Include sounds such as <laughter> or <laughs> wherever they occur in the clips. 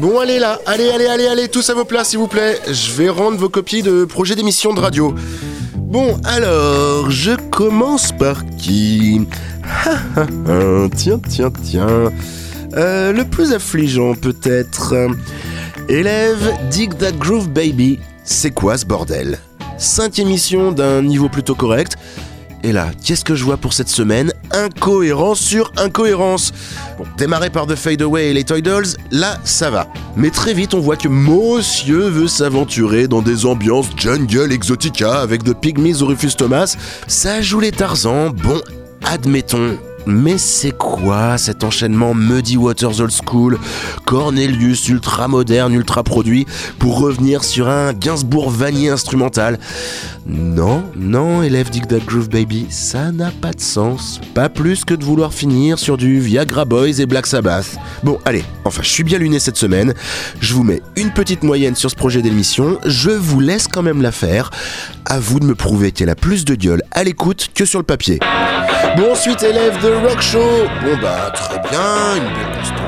Bon, allez là, allez, allez, allez, allez, tous à vos places, s'il vous plaît. Je vais rendre vos copies de projet d'émission de radio. Bon, alors, je commence par qui <laughs> Tiens, tiens, tiens. Euh, le plus affligeant, peut-être. Élève, dig that groove baby. C'est quoi ce bordel? Cinq émissions d'un niveau plutôt correct. Et là, qu'est-ce que je vois pour cette semaine Incohérence sur incohérence. Bon, démarré par The Fade Away et les Toy là, ça va. Mais très vite, on voit que Monsieur veut s'aventurer dans des ambiances jungle exotica avec The Pygmies ou Rufus Thomas. Ça joue les Tarzans, bon, admettons. Mais c'est quoi cet enchaînement Muddy Waters Old School, Cornelius ultra moderne, ultra produit, pour revenir sur un Gainsbourg vanille instrumental Non, non, élève Dig That Groove Baby, ça n'a pas de sens. Pas plus que de vouloir finir sur du Viagra Boys et Black Sabbath. Bon, allez, enfin, je suis bien luné cette semaine. Je vous mets une petite moyenne sur ce projet d'émission. Je vous laisse quand même la faire. À vous de me prouver qu'elle a plus de gueule à l'écoute que sur le papier. Bon, ensuite, élève de Rock Show. Bon, bah, très bien, une belle constance.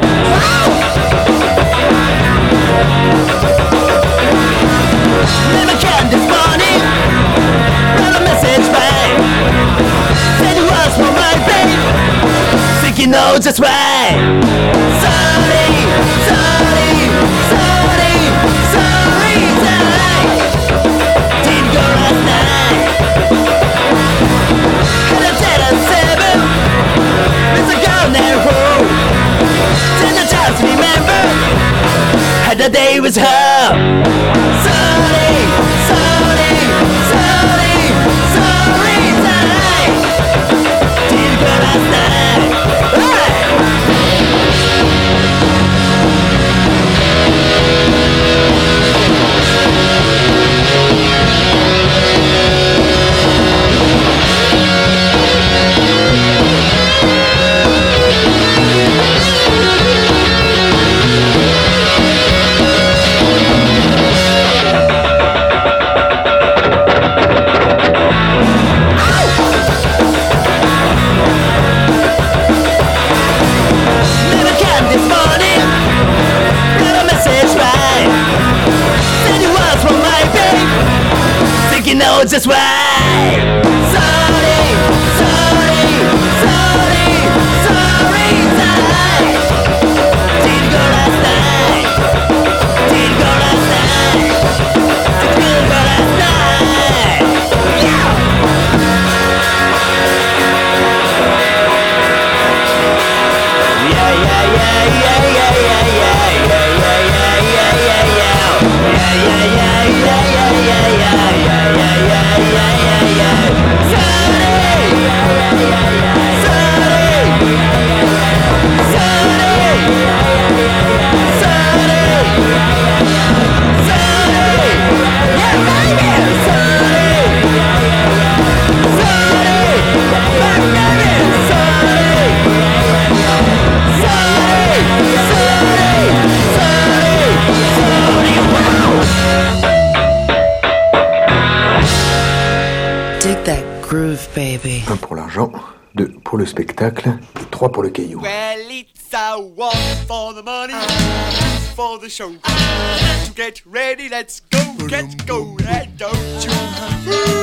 Baby. Un pour l'argent, deux pour le spectacle, et trois pour le caillou. Well, it's a one for the money, two for the show. To get ready, let's go, get go, and don't you?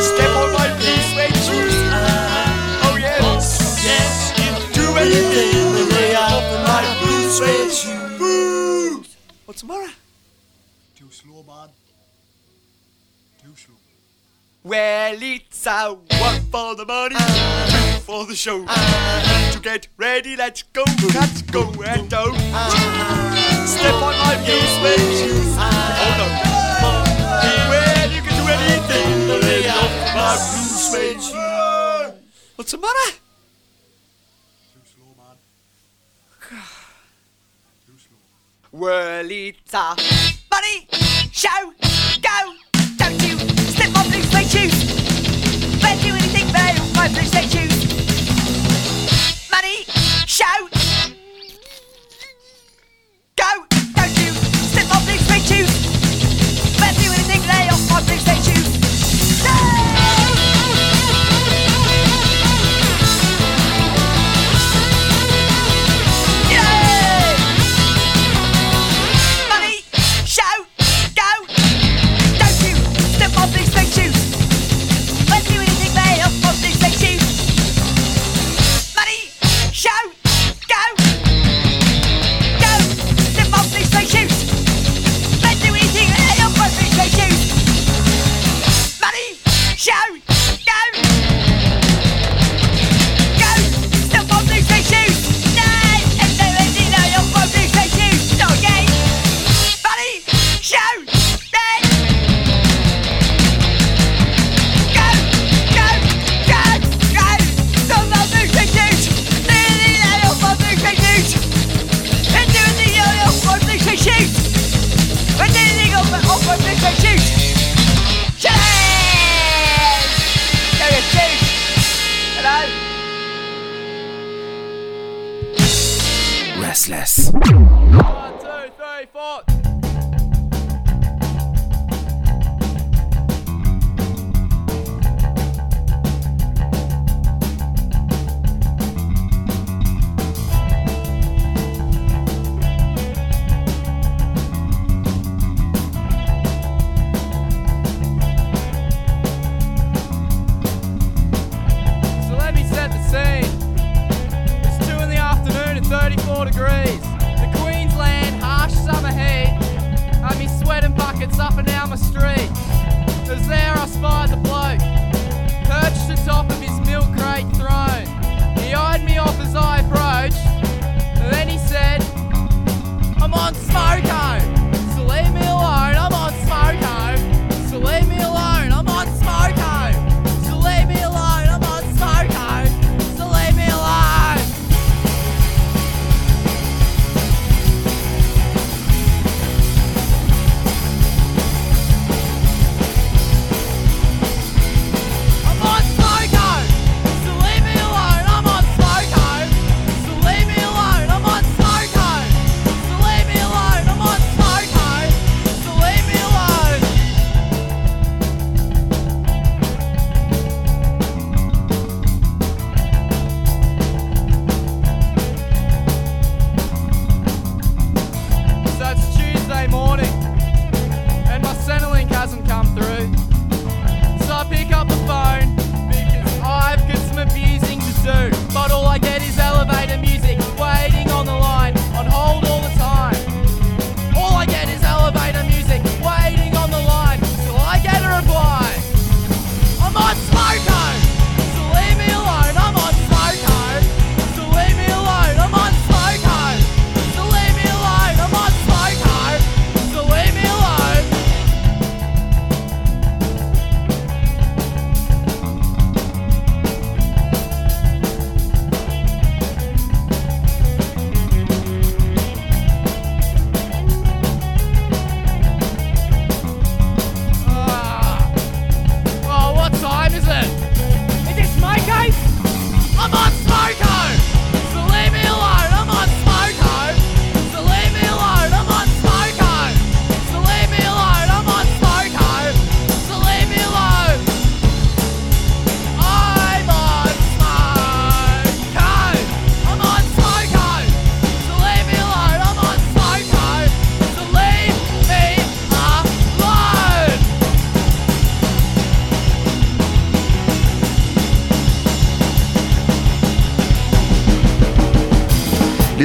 Step on my blue suede shoes. Oh yes, yes, you do anything to lay off my blue suede shoes. What's the matter? Too slow, man. Too slow. Well, it's a one for the money, uh. two for the show. Uh. To get ready, let's go, let's go, and don't you uh. step on my blue suede shoes. Oh no. Well, you can do anything to lay off my blue suede shoes. What's the matter? choose. Anything. Money, go. Don't you step off these shoes.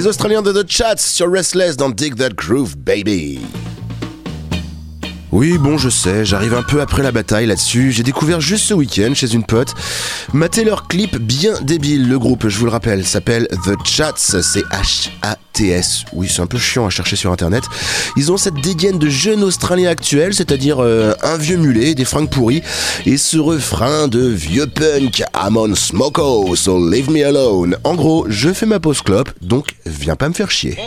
les Australiens de The Chats sur Restless dans Dig That Groove Baby. Oui, bon, je sais, j'arrive un peu après la bataille là-dessus. J'ai découvert juste ce week-end chez une pote. ma leur clip bien débile. Le groupe, je vous le rappelle, s'appelle The Chats. C'est H-A-T-S. Oui, c'est un peu chiant à chercher sur internet. Ils ont cette dégaine de jeunes Australiens actuels, c'est-à-dire euh, un vieux mulet, des fringues pourries, et ce refrain de vieux punk I'm on smoko, so leave me alone. En gros, je fais ma pause clope, donc viens pas me faire chier.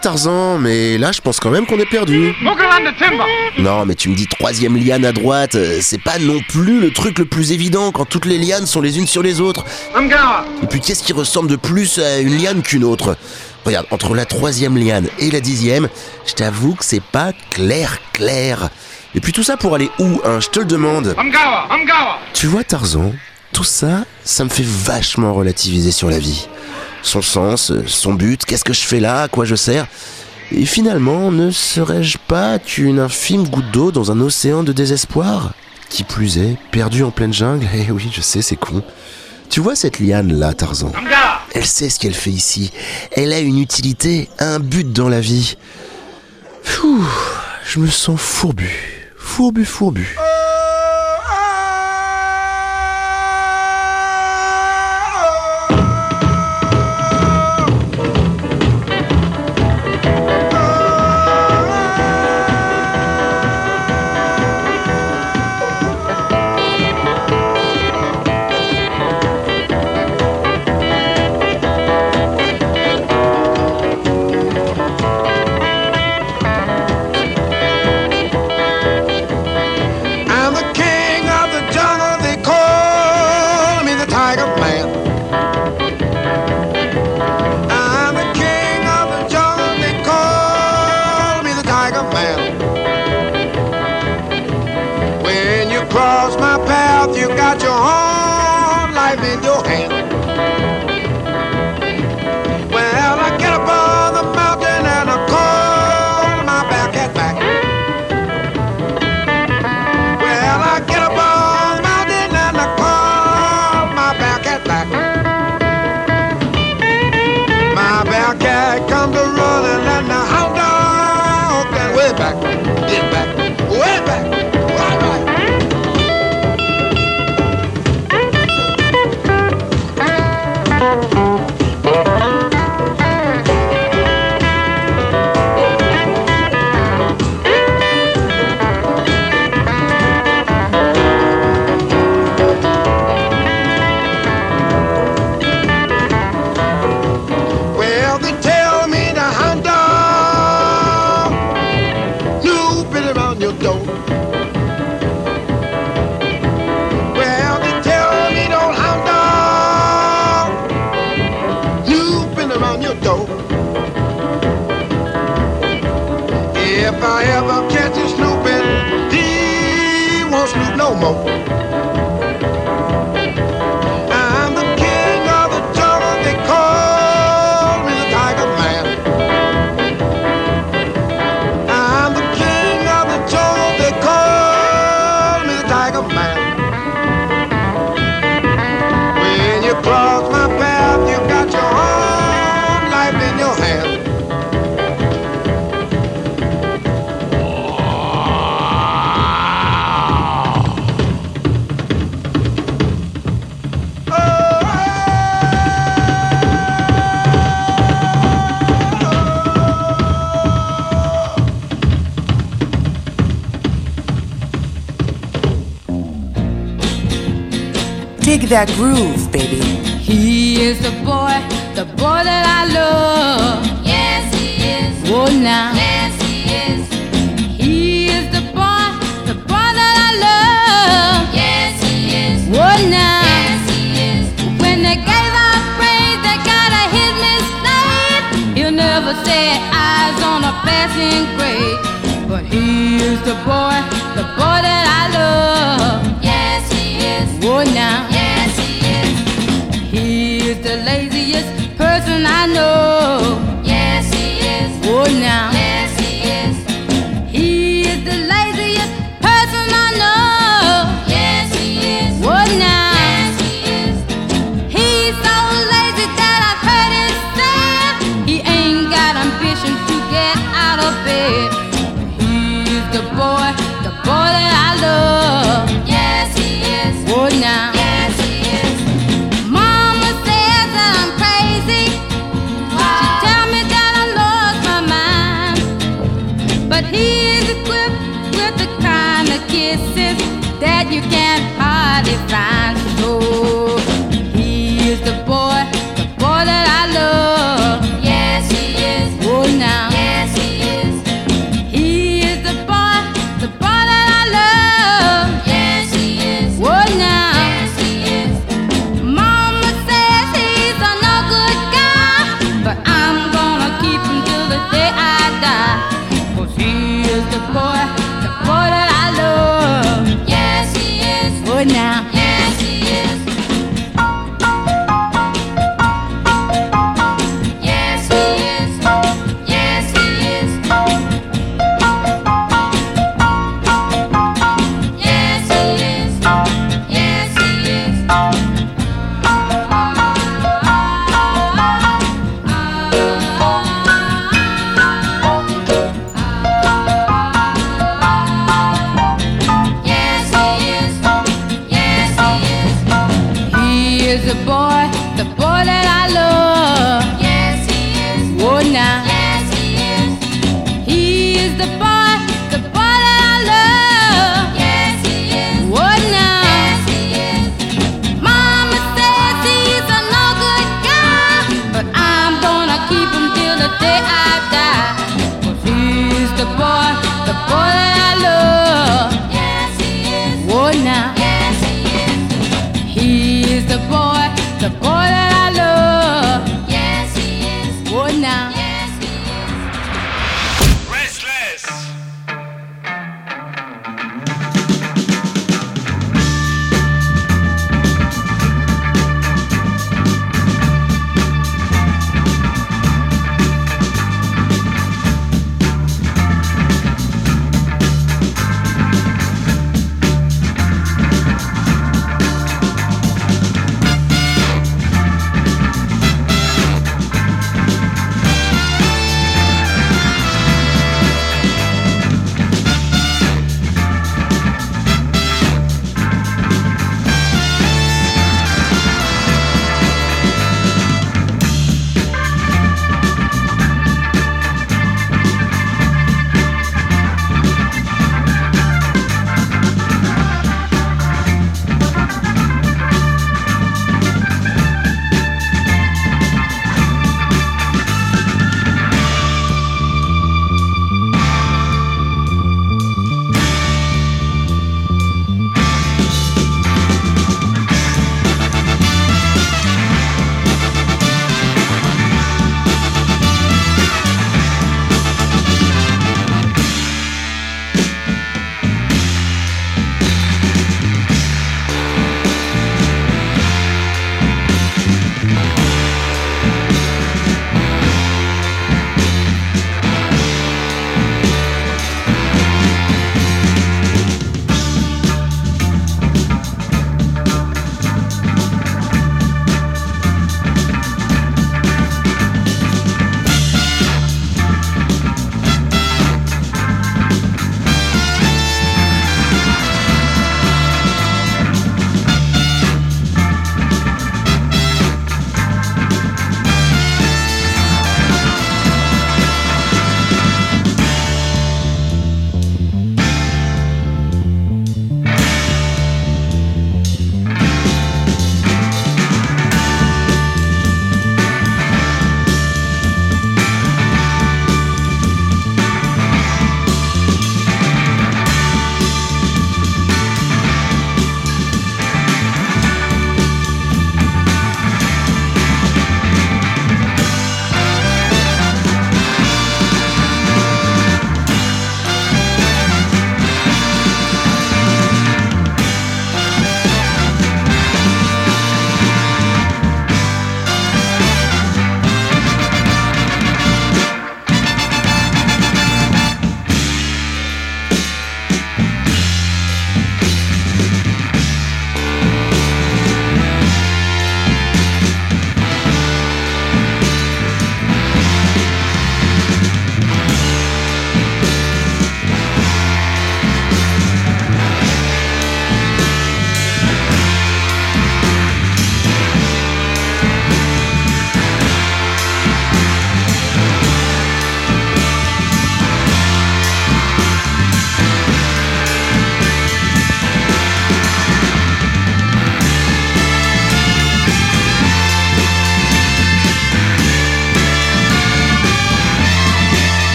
Tarzan, mais là, je pense quand même qu'on est perdu. Non, mais tu me dis troisième liane à droite, euh, c'est pas non plus le truc le plus évident quand toutes les lianes sont les unes sur les autres. Et puis, qu'est-ce qui ressemble de plus à une liane qu'une autre? Regarde, entre la troisième liane et la dixième, je t'avoue que c'est pas clair, clair. Et puis tout ça pour aller où, hein? Je te le demande. Tu vois, Tarzan, tout ça, ça me fait vachement relativiser sur la vie. Son sens, euh, son but, qu'est-ce que je fais là, à quoi je sers Et finalement, ne serais-je pas qu'une infime goutte d'eau dans un océan de désespoir? Qui plus est, perdu en pleine jungle <laughs> Eh oui, je sais, c'est con. Tu vois cette liane là, Tarzan? Elle sait ce qu'elle fait ici. Elle a une utilité, un but dans la vie. Pfff, je me sens fourbu. Fourbu, fourbu. that groove, baby. He is the boy, the boy that I love. Yes, he is. Oh, now. Yes, he is. He is the boy, the boy that I love. Yes, he is. Oh, now. Yes, he is. When they gave our praise, they gotta hit Miss He'll never set eyes on a passing grade. But he is the boy, the boy that I love. Yes, he is. Oh, now. know. kisses that you can hardly find. So he is the boy.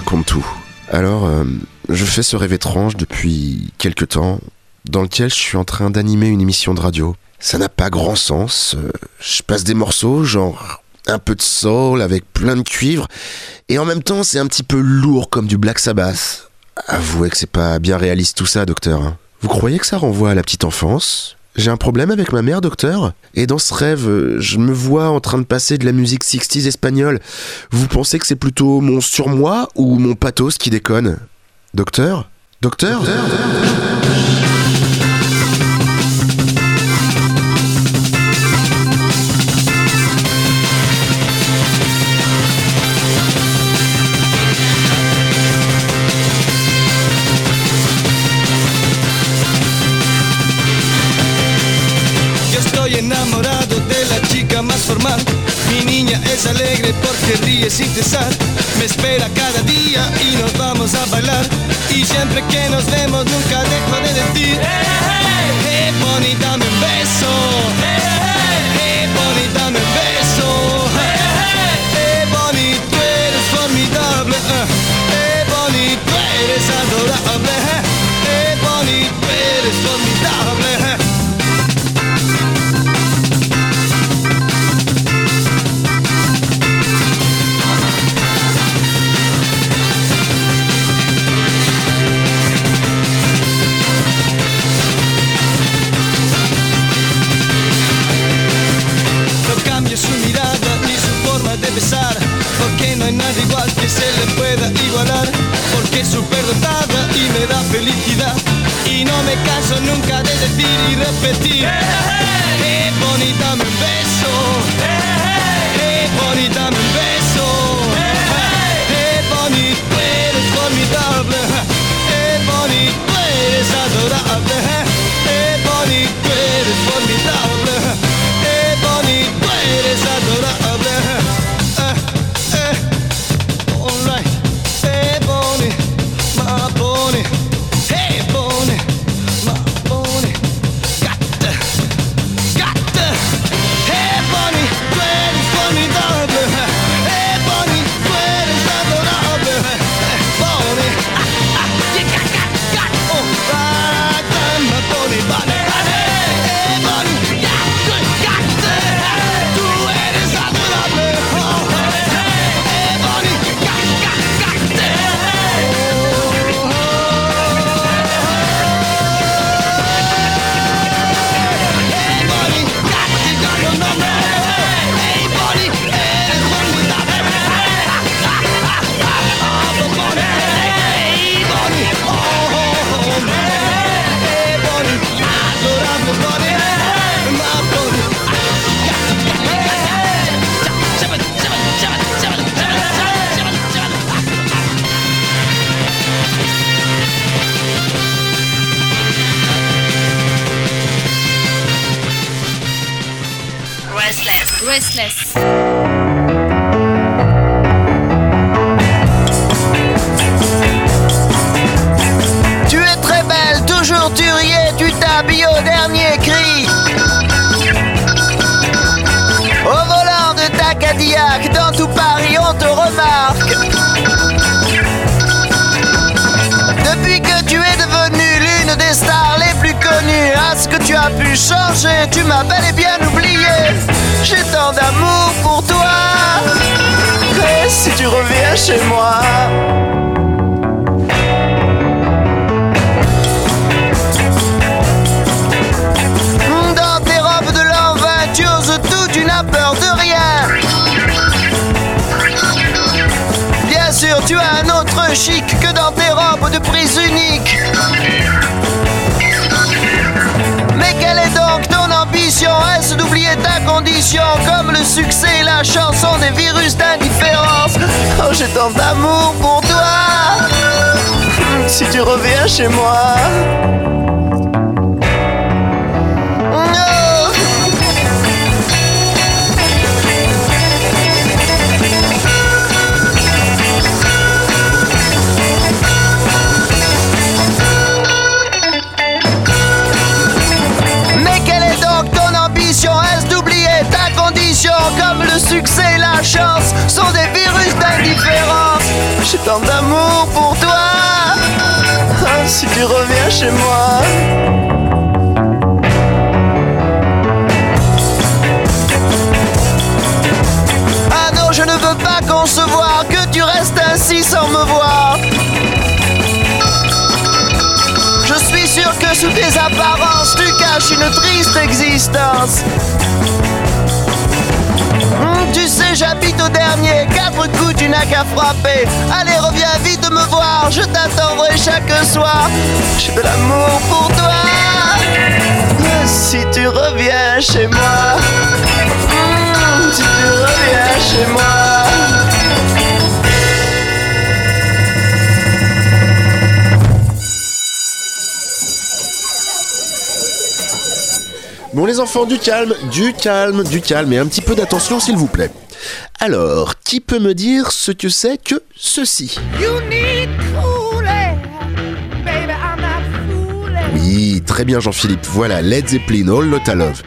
raconte tout. Alors, euh, je fais ce rêve étrange depuis quelque temps, dans lequel je suis en train d'animer une émission de radio. Ça n'a pas grand sens. Euh, je passe des morceaux, genre un peu de soul avec plein de cuivre, et en même temps, c'est un petit peu lourd comme du Black Sabbath. Avouez que c'est pas bien réaliste tout ça, docteur. Hein. Vous croyez que ça renvoie à la petite enfance? J'ai un problème avec ma mère, docteur. Et dans ce rêve, euh, je me vois en train de passer de la musique 60s espagnole. Vous pensez que c'est plutôt mon surmoi ou mon pathos qui déconne? Docteur Docteur, docteur, docteur? Mais quelle est donc ton ambition? Est-ce d'oublier ta condition? Comme le succès et la chanson des virus d'indifférence. Oh j'ai tant d'amour pour toi. Si tu reviens chez moi. succès, la chance sont des virus d'indifférence. J'ai tant d'amour pour toi, hein, si tu reviens chez moi. Ah non, je ne veux pas concevoir que tu restes ainsi sans me voir. Je suis sûr que sous tes apparences, tu caches une triste existence. J'habite au dernier, quatre coups tu n'as qu'à frapper. Allez, reviens vite me voir, je t'attendrai chaque soir. J'ai de l'amour pour toi. Si tu reviens chez moi, Hum, si tu reviens chez moi. Bon les enfants, du calme, du calme, du calme et un petit peu d'attention s'il vous plaît. Alors, qui peut me dire ce que c'est que ceci? Oui, très bien Jean-Philippe, voilà Led Zeppelin All Lotta Love.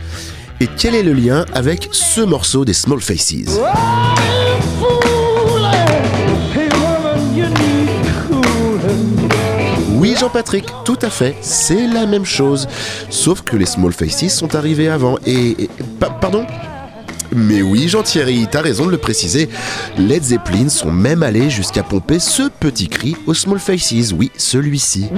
Et quel est le lien avec ce morceau des Small Faces? Oui Jean-Patrick, tout à fait, c'est la même chose. Sauf que les Small Faces sont arrivés avant. Et... et- pa- pardon? Mais oui, Jean-Thierry, t'as raison de le préciser. Led Zeppelin sont même allés jusqu'à pomper ce petit cri aux Small Faces. Oui, celui-ci.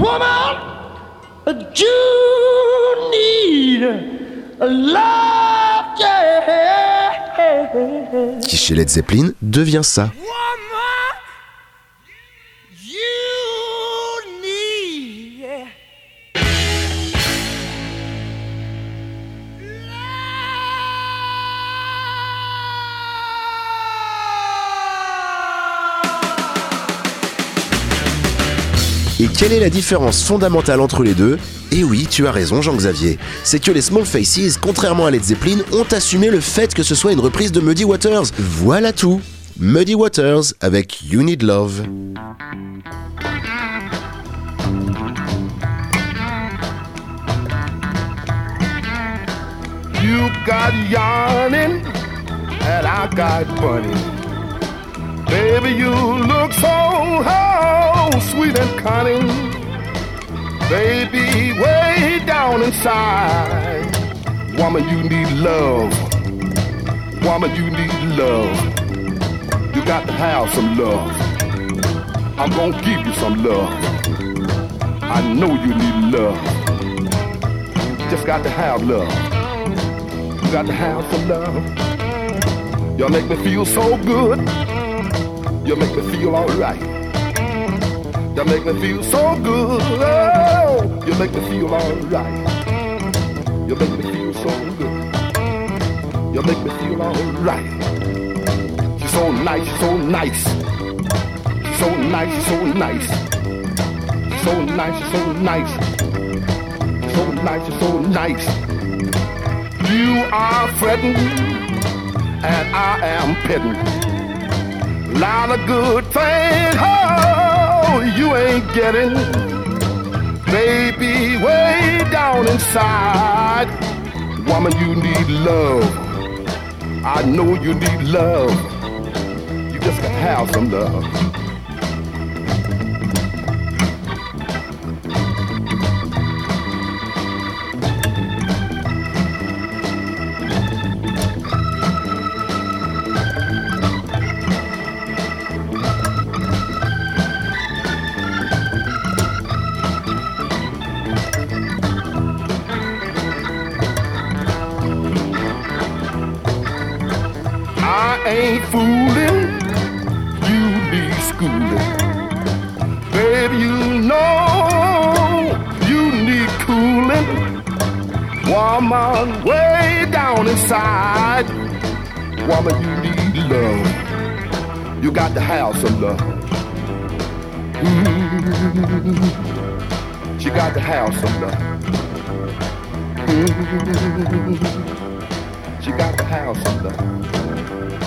Qui chez Led Zeppelin devient ça. Et quelle est la différence fondamentale entre les deux? Et oui, tu as raison Jean-Xavier. C'est que les Small Faces, contrairement à Led Zeppelin, ont assumé le fait que ce soit une reprise de Muddy Waters. Voilà tout. Muddy Waters avec You Need Love. Baby, you look so oh, sweet and cunning. Baby, way down inside, woman, you need love. Woman, you need love. You got to have some love. I'm gonna give you some love. I know you need love. Just got to have love. You got to have some love. Y'all make me feel so good. You make me feel alright. You make me feel so good. Oh, you make me feel alright. You make me feel so good. You make me feel alright. She's so nice, she's so nice. She's so nice, she's so nice. She's so nice, she's so nice. So nice, so nice. You are fretting, and I am petting. Lot of good things, oh, you ain't getting. Baby, way down inside, woman, you need love. I know you need love. You just gotta have some love. Woman, way down inside. Woman, you need love. You got to have some love. Mm. She got to have some love. Mm. She got to have some love.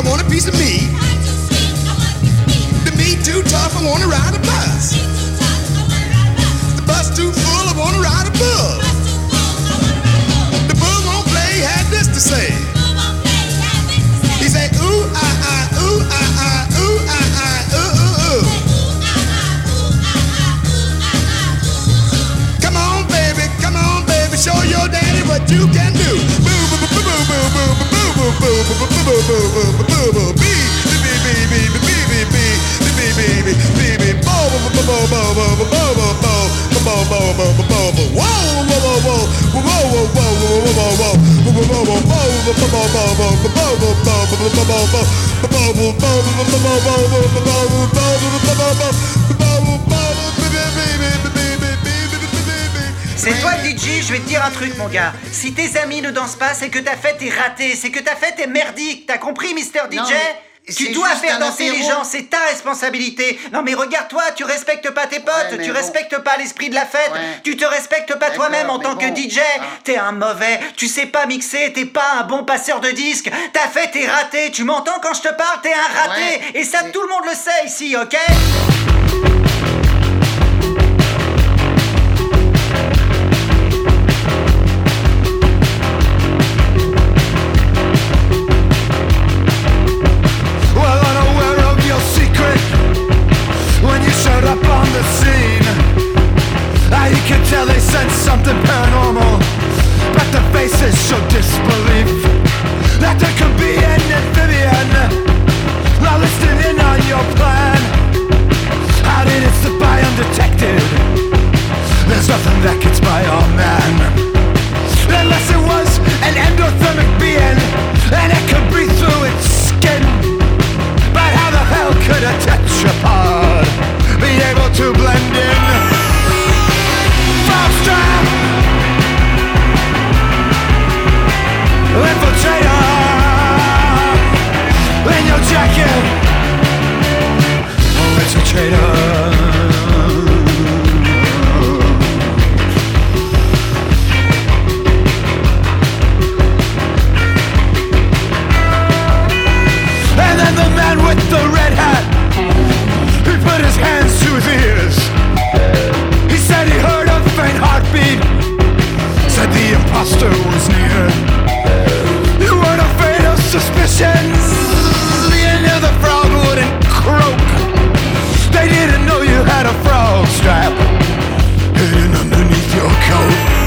I want a piece of meat. Dire un truc mon gars. Si tes amis ne dansent pas, c'est que ta fête est ratée, c'est que ta fête est merdique. T'as compris, Mister DJ Non, Tu dois faire danser les gens, c'est ta responsabilité. Non mais regarde-toi, tu respectes pas tes potes, Ouais, tu bon. respectes pas l'esprit de la fête, Ouais. tu te respectes pas toi-même en tant que. DJ. Ah. T'es un mauvais, tu sais pas mixer, t'es pas un bon passeur de disques. Ta fête est ratée, tu m'entends quand je te parle, t'es un raté. Ouais. Et ça, tout le monde le sait ici, ok? Showed up on the scene. Ah, you could tell they sensed something paranormal, but the faces showed disbelief that there could be an amphibian now listening in on your plan. How did it slip by undetected? There's nothing that gets by our man. Unless it was an endothermic being And it could breathe through its skin But how the hell could a tetrapod Be able to blend in. Infiltrator. In your jacket. Oh, it's a traitor imposter was near. You weren't afraid of suspicions. You knew the frog wouldn't croak. They didn't know you had a frog strap Hidden underneath your coat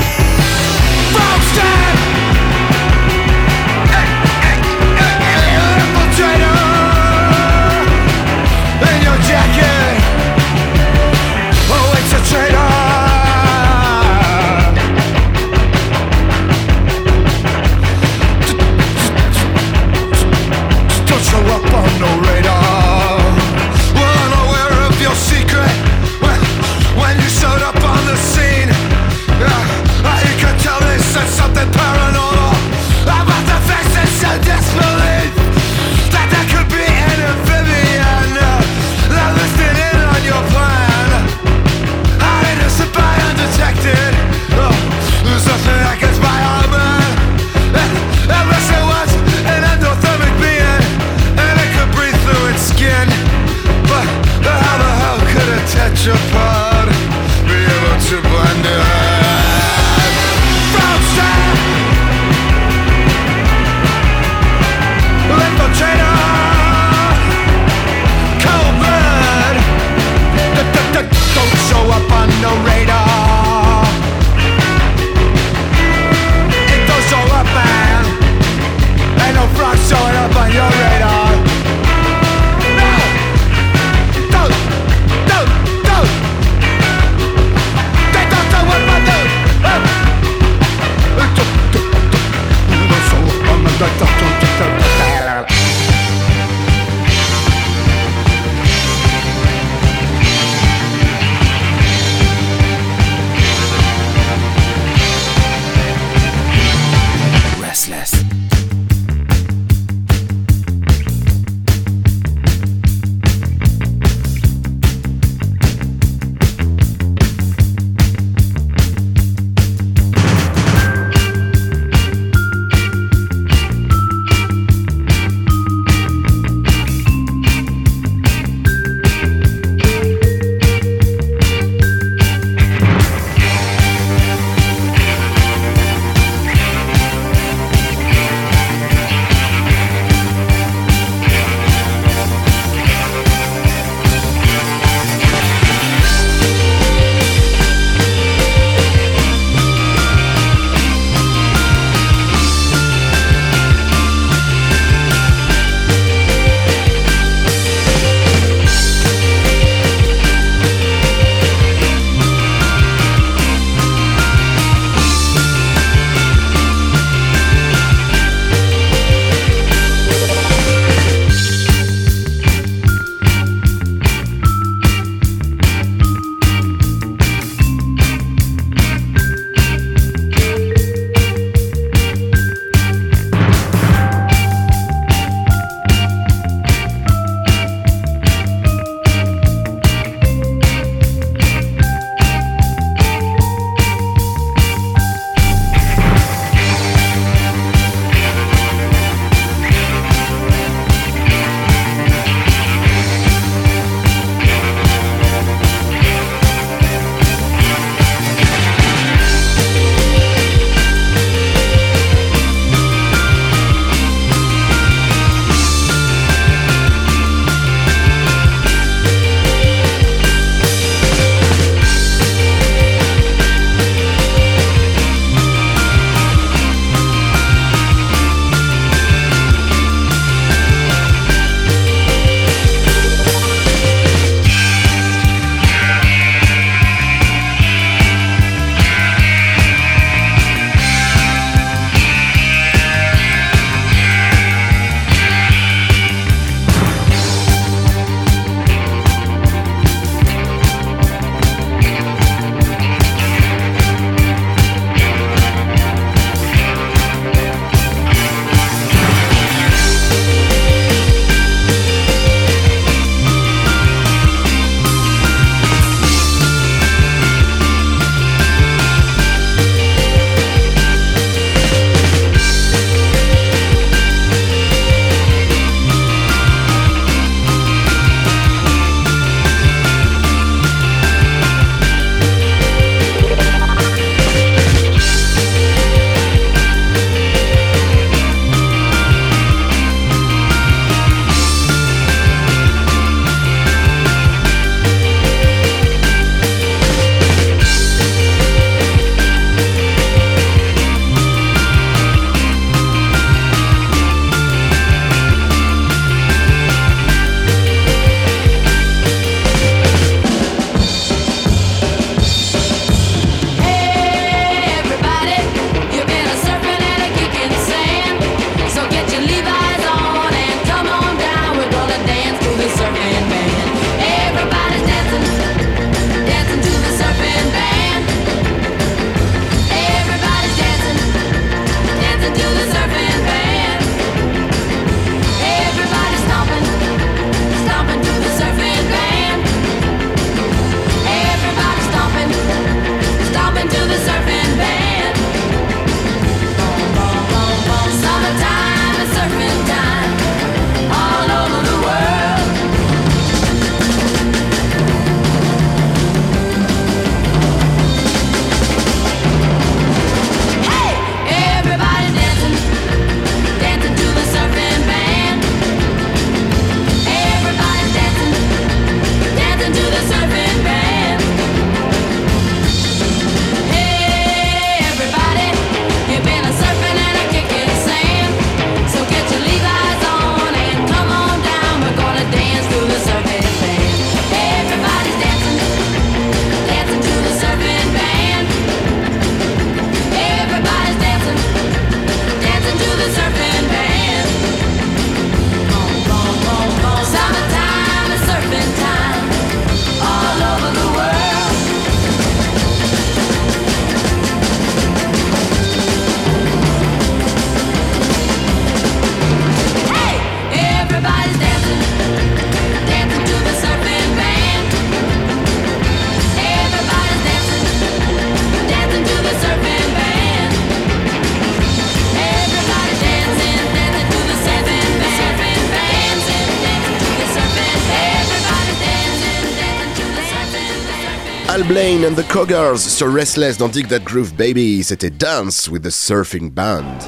Blaine and the Coggars sur Restless dans Dig That Groove Baby. C'était Dance with the Surfing Band.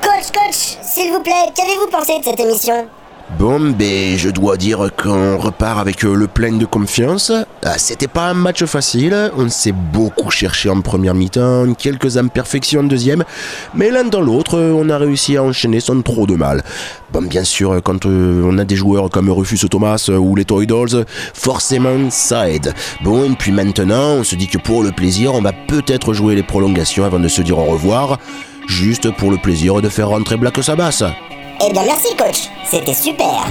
Coach, coach, s'il vous plaît, qu'avez-vous pensé de cette émission? Bon, ben, je dois dire qu'on repart avec euh, le plein de confiance. Ah, C'était pas un match facile, on s'est beaucoup cherché en première mi-temps, quelques imperfections en deuxième, mais l'un dans l'autre, euh, on a réussi à enchaîner sans trop de mal. Bon, bien sûr, quand euh, on a des joueurs comme Rufus Thomas ou les Toy Dolls, forcément ça aide. Bon, et puis maintenant, on se dit que pour le plaisir, on va peut-être jouer les prolongations avant de se dire au revoir, juste pour le plaisir de faire rentrer Black Sabbath. Eh bien merci coach, c'était super.